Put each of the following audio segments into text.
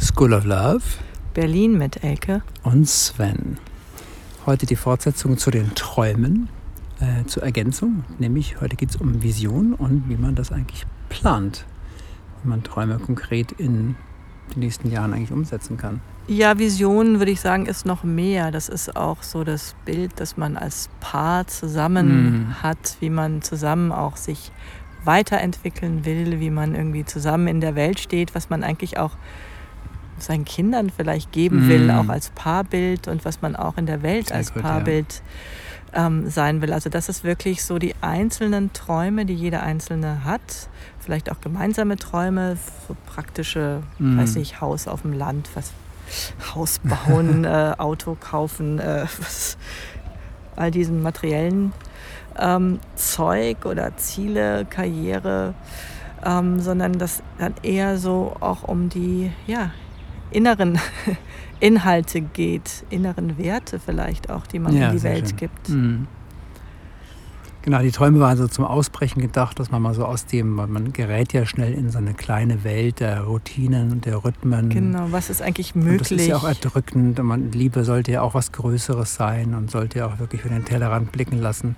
School of Love. Berlin mit Elke. Und Sven. Heute die Fortsetzung zu den Träumen, äh, zur Ergänzung. Nämlich heute geht es um Vision und wie man das eigentlich plant. Wie man Träume konkret in den nächsten Jahren eigentlich umsetzen kann. Ja, Vision würde ich sagen, ist noch mehr. Das ist auch so das Bild, das man als Paar zusammen mm. hat, wie man zusammen auch sich weiterentwickeln will, wie man irgendwie zusammen in der Welt steht, was man eigentlich auch seinen Kindern vielleicht geben will, mm. auch als Paarbild und was man auch in der Welt Sehr als gut, Paarbild ja. ähm, sein will. Also das ist wirklich so die einzelnen Träume, die jeder Einzelne hat. Vielleicht auch gemeinsame Träume, so praktische, mm. weiß ich, Haus auf dem Land, was Haus bauen, äh, Auto kaufen, äh, was, all diesen materiellen ähm, Zeug oder Ziele, Karriere, ähm, sondern das dann eher so auch um die ja, inneren Inhalte geht, inneren Werte vielleicht auch, die man ja, in die Welt schön. gibt. Mhm. Genau, die Träume waren so zum Ausbrechen gedacht, dass man mal so aus dem, weil man gerät ja schnell in so eine kleine Welt der Routinen und der Rhythmen. Genau, was ist eigentlich möglich? Und das ist ja auch erdrückend. Man, Liebe sollte ja auch was Größeres sein und sollte ja auch wirklich für den Tellerrand blicken lassen.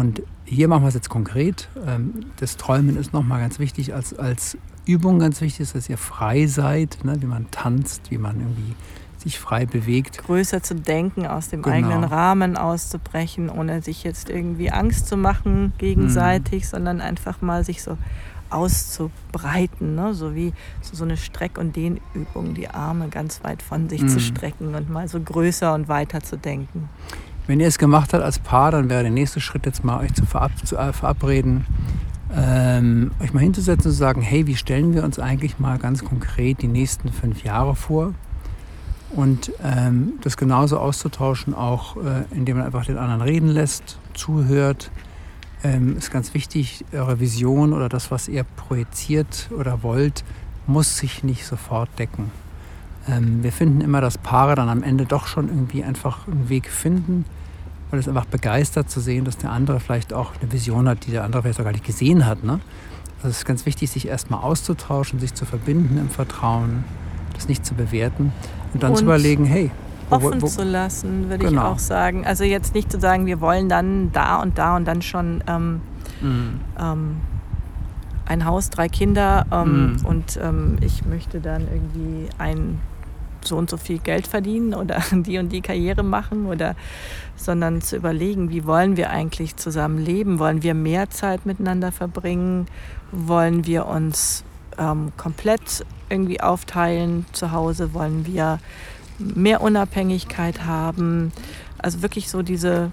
Und hier machen wir es jetzt konkret. Ähm, das Träumen ist nochmal ganz wichtig, als, als Übung ganz wichtig ist, dass ihr frei seid, ne? wie man tanzt, wie man irgendwie sich frei bewegt. Größer zu denken, aus dem genau. eigenen Rahmen auszubrechen, ohne sich jetzt irgendwie Angst zu machen gegenseitig, mhm. sondern einfach mal sich so auszubreiten, ne? so wie so eine Streck- und Dehnübung, die Arme ganz weit von sich mhm. zu strecken und mal so größer und weiter zu denken. Wenn ihr es gemacht habt als Paar, dann wäre der nächste Schritt jetzt mal euch zu, verab zu äh, verabreden, ähm, euch mal hinzusetzen und zu sagen, hey, wie stellen wir uns eigentlich mal ganz konkret die nächsten fünf Jahre vor? Und ähm, das genauso auszutauschen, auch äh, indem man einfach den anderen reden lässt, zuhört, ähm, ist ganz wichtig. Eure Vision oder das, was ihr projiziert oder wollt, muss sich nicht sofort decken. Ähm, wir finden immer, dass Paare dann am Ende doch schon irgendwie einfach einen Weg finden, weil es einfach begeistert zu sehen, dass der andere vielleicht auch eine Vision hat, die der andere vielleicht auch gar nicht gesehen hat. Ne? Also es ist ganz wichtig, sich erstmal auszutauschen, sich zu verbinden im Vertrauen, das nicht zu bewerten und dann und zu überlegen, hey, wo, offen wo, zu lassen, würde genau. ich auch sagen. Also jetzt nicht zu sagen, wir wollen dann da und da und dann schon ähm, mhm. ähm, ein Haus, drei Kinder ähm, mhm. und ähm, ich möchte dann irgendwie ein so und so viel Geld verdienen oder die und die Karriere machen oder sondern zu überlegen, wie wollen wir eigentlich zusammen leben? Wollen wir mehr Zeit miteinander verbringen? Wollen wir uns ähm, komplett irgendwie aufteilen zu Hause? Wollen wir mehr Unabhängigkeit haben? Also wirklich so diese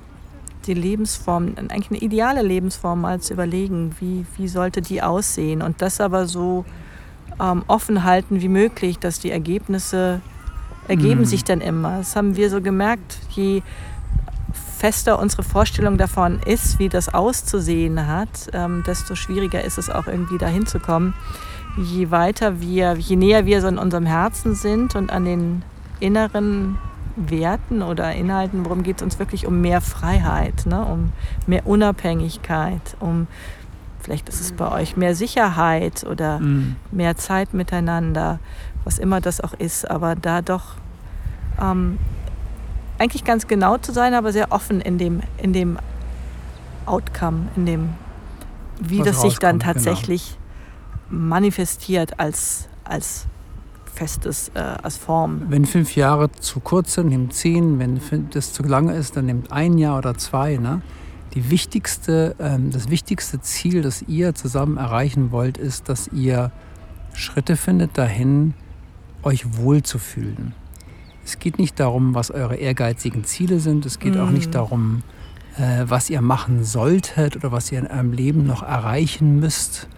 die Lebensform, eigentlich eine ideale Lebensform mal zu überlegen, wie, wie sollte die aussehen und das aber so ähm, offen halten wie möglich, dass die Ergebnisse ergeben mhm. sich dann immer. Das haben wir so gemerkt, je fester unsere Vorstellung davon ist, wie das auszusehen hat, ähm, desto schwieriger ist es auch irgendwie dahin zu kommen. Je weiter wir, je näher wir so in unserem Herzen sind und an den inneren Werten oder Inhalten, worum geht es uns wirklich um mehr Freiheit, ne? um mehr Unabhängigkeit, um vielleicht ist es bei euch mehr Sicherheit oder mhm. mehr Zeit miteinander, was immer das auch ist, aber da doch ähm, eigentlich ganz genau zu sein, aber sehr offen in dem, in dem Outcome, in dem, wie was das sich dann genau. tatsächlich genau. manifestiert als, als festes, äh, als Form. Wenn fünf Jahre zu kurz sind, nimmt zehn. Wenn das zu lange ist, dann nimmt ein Jahr oder zwei. Ne? Die wichtigste, ähm, das wichtigste Ziel, das ihr zusammen erreichen wollt, ist, dass ihr Schritte findet dahin, euch wohlzufühlen. Es geht nicht darum, was eure ehrgeizigen Ziele sind. Es geht mm. auch nicht mhm. darum, äh, was ihr machen solltet oder was ihr in eurem Leben noch erreichen müsst.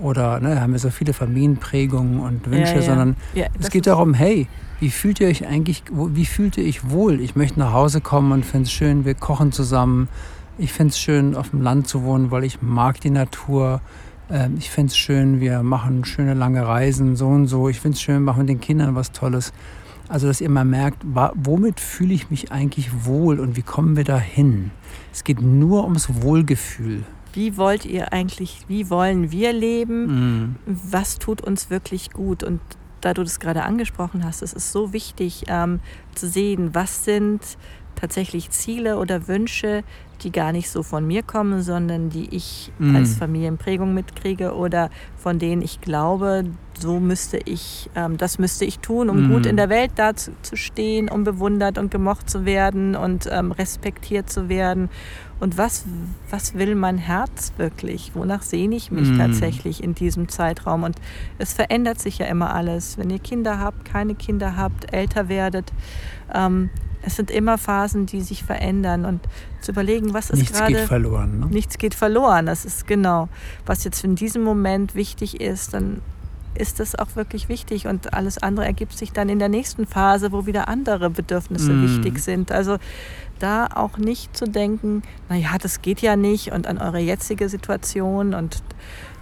Oder ne, haben wir so viele Familienprägungen und Wünsche, ja, ja. sondern ja, es geht darum, hey, wie fühlt ihr euch eigentlich, wie fühlt ihr euch wohl? Ich möchte nach Hause kommen und finde es schön, wir kochen zusammen. Ich finde es schön, auf dem Land zu wohnen, weil ich mag die Natur. Ähm, ich finde es schön, wir machen schöne lange Reisen, so und so. Ich finde es schön, machen mit den Kindern was Tolles. Also, dass ihr mal merkt, womit fühle ich mich eigentlich wohl und wie kommen wir da hin? Es geht nur ums Wohlgefühl. wie wollt ihr eigentlich, wie wollen wir leben, mhm. was tut uns wirklich gut. Und da du das gerade angesprochen hast, es ist so wichtig ähm, zu sehen, was sind tatsächlich Ziele oder Wünsche, die gar nicht so von mir kommen, sondern die ich mm. als Familienprägung mitkriege oder von denen ich glaube, so müsste ich, ähm, das müsste ich tun, um mm. gut in der Welt dazustehen, um bewundert und gemocht zu werden und ähm, respektiert zu werden. Und was, was will mein Herz wirklich? Wonach sehne ich mich mm. tatsächlich in diesem Zeitraum? Und es verändert sich ja immer alles. Wenn ihr Kinder habt, keine Kinder habt, älter werdet, ähm, es sind immer Phasen, die sich verändern und zu überlegen, was ist nichts gerade. Nichts geht verloren. Ne? Nichts geht verloren. Das ist genau, was jetzt in diesem Moment wichtig ist, dann ist das auch wirklich wichtig und alles andere ergibt sich dann in der nächsten Phase, wo wieder andere Bedürfnisse mm. wichtig sind. Also da auch nicht zu denken, naja, das geht ja nicht und an eure jetzige Situation und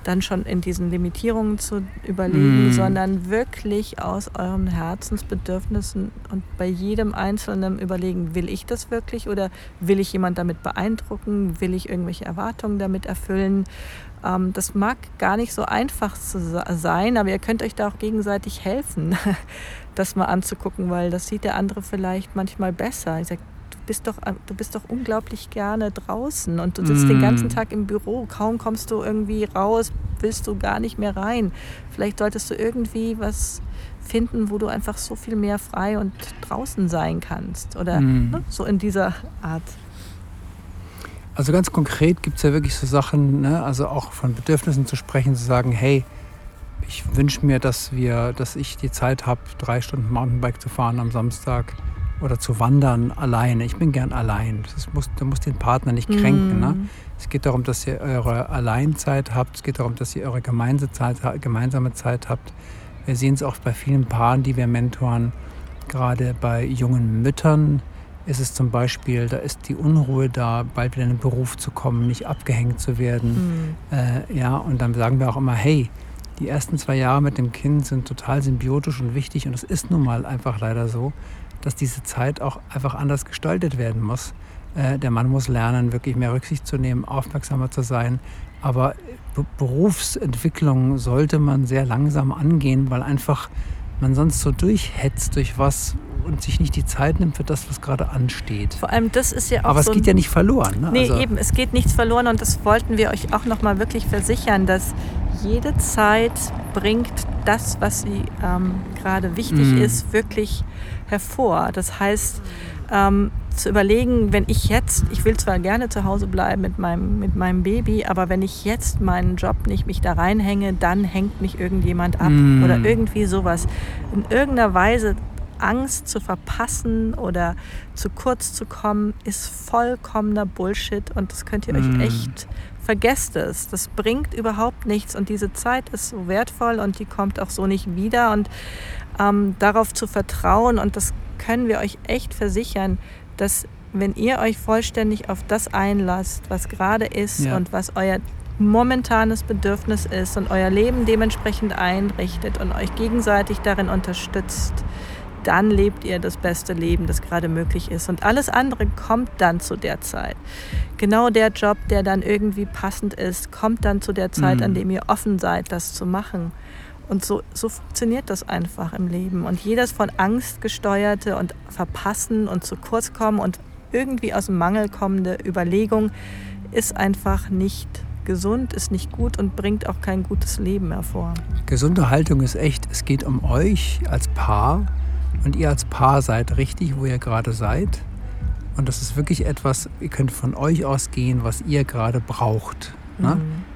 dann schon in diesen Limitierungen zu überlegen, mm. sondern wirklich aus euren Herzensbedürfnissen und bei jedem Einzelnen überlegen, will ich das wirklich oder will ich jemand damit beeindrucken, will ich irgendwelche Erwartungen damit erfüllen. Ähm, das mag gar nicht so einfach sein, aber ihr könnt euch da auch gegenseitig helfen, das mal anzugucken, weil das sieht der andere vielleicht manchmal besser. Ich sage, bist doch, du bist doch unglaublich gerne draußen und du sitzt mm. den ganzen Tag im Büro. Kaum kommst du irgendwie raus, willst du gar nicht mehr rein. Vielleicht solltest du irgendwie was finden, wo du einfach so viel mehr frei und draußen sein kannst. Oder mm. ne, so in dieser Art. Also ganz konkret gibt es ja wirklich so Sachen, ne? also auch von Bedürfnissen zu sprechen, zu sagen, hey, ich wünsche mir, dass wir, dass ich die Zeit habe, drei Stunden Mountainbike zu fahren am Samstag oder zu wandern alleine. Ich bin gern allein. Das muss, du musst den Partner nicht kränken. Mm. Ne? Es geht darum, dass ihr eure Alleinzeit habt. Es geht darum, dass ihr eure gemeinsame Zeit habt. Wir sehen es auch bei vielen Paaren, die wir mentoren. Gerade bei jungen Müttern ist es zum Beispiel, da ist die Unruhe da, bald wieder in den Beruf zu kommen, nicht abgehängt zu werden. Mm. Äh, ja, und dann sagen wir auch immer, hey, die ersten zwei Jahre mit dem Kind sind total symbiotisch und wichtig und es ist nun mal einfach leider so dass diese Zeit auch einfach anders gestaltet werden muss. Äh, der Mann muss lernen, wirklich mehr Rücksicht zu nehmen, aufmerksamer zu sein. Aber Berufsentwicklung sollte man sehr langsam angehen, weil einfach man sonst so durchhetzt durch was und sich nicht die Zeit nimmt für das, was gerade ansteht. Vor allem das ist ja auch Aber so es geht ja nicht verloren. Ne? Nee, also eben, es geht nichts verloren und das wollten wir euch auch nochmal wirklich versichern, dass jede Zeit bringt das, was sie ähm, gerade wichtig mm. ist, wirklich hervor. Das heißt, ähm, zu überlegen, wenn ich jetzt, ich will zwar gerne zu Hause bleiben mit meinem, mit meinem Baby, aber wenn ich jetzt meinen Job nicht mich da reinhänge, dann hängt mich irgendjemand ab mm. oder irgendwie sowas. In irgendeiner Weise Angst zu verpassen oder zu kurz zu kommen, ist vollkommener Bullshit und das könnt ihr mm. euch echt vergesst es. Das bringt überhaupt nichts und diese Zeit ist so wertvoll und die kommt auch so nicht wieder und ähm, darauf zu vertrauen und das können wir euch echt versichern, dass wenn ihr euch vollständig auf das einlasst, was gerade ist ja. und was euer momentanes Bedürfnis ist und euer Leben dementsprechend einrichtet und euch gegenseitig darin unterstützt, dann lebt ihr das beste Leben, das gerade möglich ist. Und alles andere kommt dann zu der Zeit. Genau der Job, der dann irgendwie passend ist, kommt dann zu der Zeit, mhm. an dem ihr offen seid, das zu machen. Und so, so funktioniert das einfach im Leben. Und jedes von Angst gesteuerte und Verpassen und zu kurz kommen und irgendwie aus dem Mangel kommende Überlegung ist einfach nicht gesund, ist nicht gut und bringt auch kein gutes Leben hervor. Gesunde Haltung ist echt, es geht um euch als Paar und ihr als Paar seid richtig, wo ihr gerade seid. Und das ist wirklich etwas, ihr könnt von euch ausgehen, was ihr gerade braucht. Ne? Mhm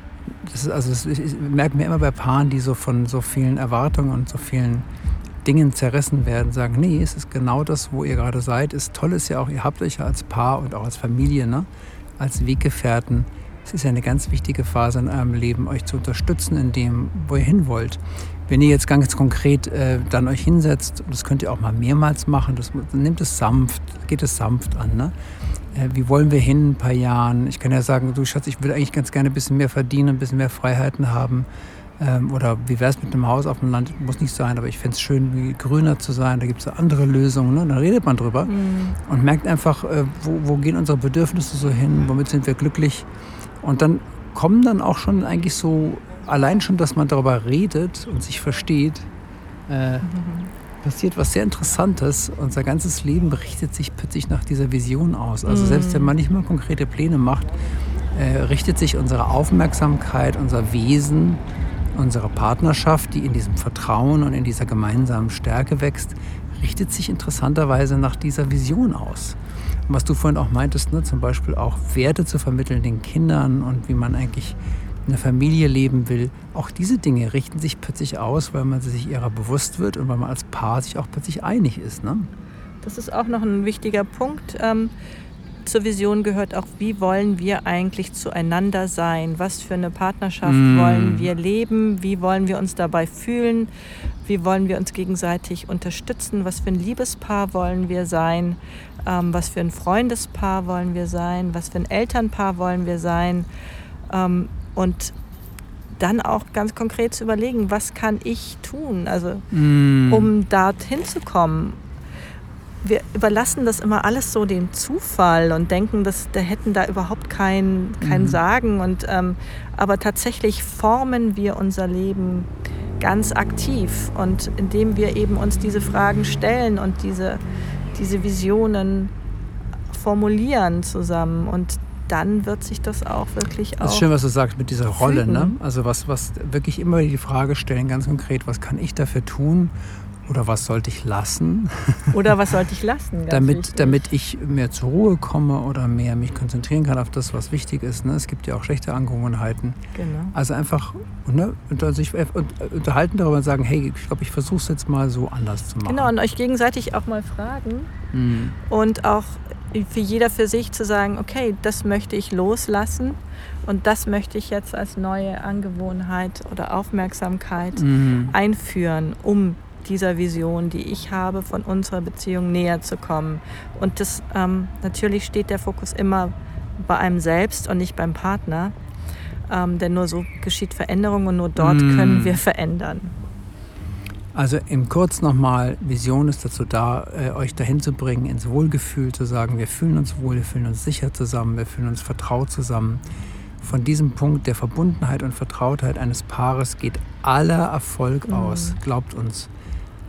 das ist, also das, ich merke mir immer bei Paaren, die so von so vielen Erwartungen und so vielen Dingen zerrissen werden, sagen, nee, es ist genau das, wo ihr gerade seid. Es toll ist ja auch, ihr habt euch ja als Paar und auch als Familie, ne, als Weggefährten. Es ist ja eine ganz wichtige Phase in eurem Leben, euch zu unterstützen in dem, wo ihr hin wollt. Wenn ihr jetzt ganz konkret äh, dann euch hinsetzt, das könnt ihr auch mal mehrmals machen, das, nimmt es sanft, geht es sanft an. Ne? Äh, wie wollen wir hin in ein paar Jahren? Ich kann ja sagen, du Schatz, ich würde eigentlich ganz gerne ein bisschen mehr verdienen, ein bisschen mehr Freiheiten haben. Ähm, oder wie wäre es mit einem Haus auf dem Land? Muss nicht sein, aber ich fände es schön, grüner zu sein. Da gibt es andere Lösungen. Ne? Da redet man drüber mhm. und merkt einfach, äh, wo, wo, gehen unsere Bedürfnisse so hin, womit sind wir glücklich. Und dann kommen dann auch schon eigentlich so, allein schon, dass man darüber redet und sich versteht, äh, mhm. passiert was sehr Interessantes. Unser ganzes Leben richtet sich plötzlich nach dieser Vision aus. Also mhm. selbst wenn man nicht mal konkrete Pläne macht, äh, richtet sich unsere Aufmerksamkeit, unser Wesen, unsere Partnerschaft, die in diesem Vertrauen und in dieser gemeinsamen Stärke wächst, richtet sich interessanterweise nach dieser Vision aus. Und was du vorhin auch meintest, ne, zum Beispiel auch Werte zu vermitteln den Kindern und wie man eigentlich in der Familie leben will, auch diese Dinge richten sich plötzlich aus, weil man sich ihrer bewusst wird und weil man als Paar sich auch plötzlich einig ist. Ne? Das ist auch noch ein wichtiger Punkt. Ähm, zur Vision gehört auch, wie wollen wir eigentlich zueinander sein? Was für eine Partnerschaft mm. wollen wir leben? Wie wollen wir uns dabei fühlen? Wie wollen wir uns gegenseitig unterstützen? Was für ein Liebespaar wollen wir sein? Ähm, was für ein Freundespaar wollen wir sein? Was für ein Elternpaar wollen wir sein? Ähm, und dann auch ganz konkret zu überlegen, was kann ich tun, also mm. um dorthin zu kommen wir überlassen das immer alles so dem Zufall und denken, dass da hätten da überhaupt kein, kein mhm. Sagen. Und, ähm, aber tatsächlich formen wir unser Leben ganz aktiv. Und indem wir eben uns diese Fragen stellen und diese, diese Visionen formulieren zusammen und dann wird sich das auch wirklich auch. Das ist schön, was du sagst mit dieser Rolle. Ne? Also was, was wirklich immer die Frage stellen, ganz konkret, was kann ich dafür tun, oder was sollte ich lassen? Oder was sollte ich lassen? damit, damit ich mehr zur Ruhe komme oder mehr mich konzentrieren kann auf das, was wichtig ist. Ne? Es gibt ja auch schlechte Angewohnheiten. Genau. Also einfach ne, unter sich äh, unterhalten darüber und sagen, hey, ich glaube, ich versuche es jetzt mal so anders zu machen. Genau, und euch gegenseitig auch mal fragen. Mhm. Und auch für jeder für sich zu sagen, okay, das möchte ich loslassen und das möchte ich jetzt als neue Angewohnheit oder Aufmerksamkeit mhm. einführen, um dieser Vision, die ich habe, von unserer Beziehung näher zu kommen. Und das ähm, natürlich steht der Fokus immer bei einem selbst und nicht beim Partner. Ähm, denn nur so geschieht Veränderung und nur dort mm. können wir verändern. Also im Kurz nochmal, Vision ist dazu da, äh, euch dahin zu bringen, ins Wohlgefühl zu sagen, wir fühlen uns wohl, wir fühlen uns sicher zusammen, wir fühlen uns vertraut zusammen. Von diesem Punkt der Verbundenheit und Vertrautheit eines Paares geht aller Erfolg mm. aus, glaubt uns.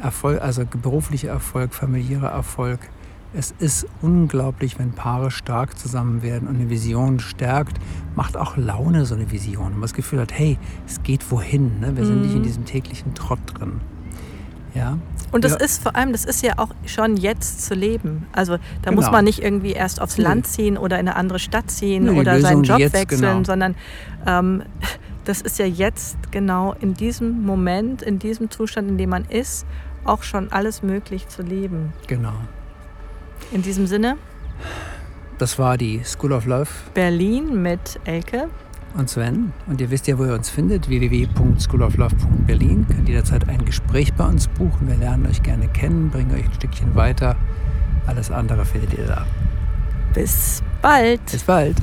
Erfolg, also beruflicher Erfolg, familiärer Erfolg. Es ist unglaublich, wenn Paare stark zusammen werden und eine Vision stärkt, macht auch Laune so eine Vision. Und man das Gefühl hat, hey, es geht wohin. Ne? Wir mhm. sind nicht in mhm. diesem täglichen Trott drin. Ja. Und das ja. ist vor allem, das ist ja auch schon jetzt zu leben. Also da genau. muss man nicht irgendwie erst aufs Land ziehen oder in eine andere Stadt ziehen nee, oder seinen Job jetzt, wechseln, genau. sondern ähm, das ist ja jetzt genau in diesem Moment, in diesem Zustand, in dem man ist auch schon alles möglich zu leben. Genau. In diesem Sinne. Das war die School of Love. Berlin mit Elke. Und Sven. Und ihr wisst ja, wo ihr uns findet. www.schooloflove.berlin. Könnt jederzeit ein Gespräch bei uns buchen. Wir lernen euch gerne kennen, bringen euch ein Stückchen weiter. Alles andere findet ihr da. Bis bald. Bis bald.